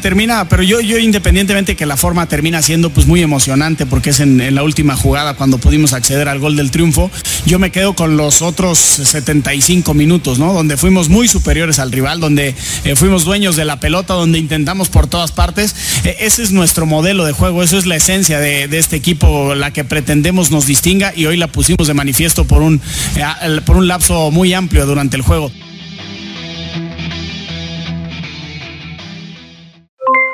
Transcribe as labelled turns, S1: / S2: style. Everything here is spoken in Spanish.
S1: Termina, pero yo, yo independientemente que la forma termina siendo pues muy emocionante porque es en, la última jugada cuando pudimos acceder al gol del triunfo, yo me quedo con los otros 75 minutos, ¿no? Donde fuimos muy superiores al rival, donde eh, fuimos dueños de la pelota, donde intentamos por todas partes. Eh, ese es nuestro modelo de juego, eso es la esencia de, este equipo, la que pretendemos nos distinga y hoy la pusimos de manifiesto por un, eh, por un lapso muy amplio durante el juego.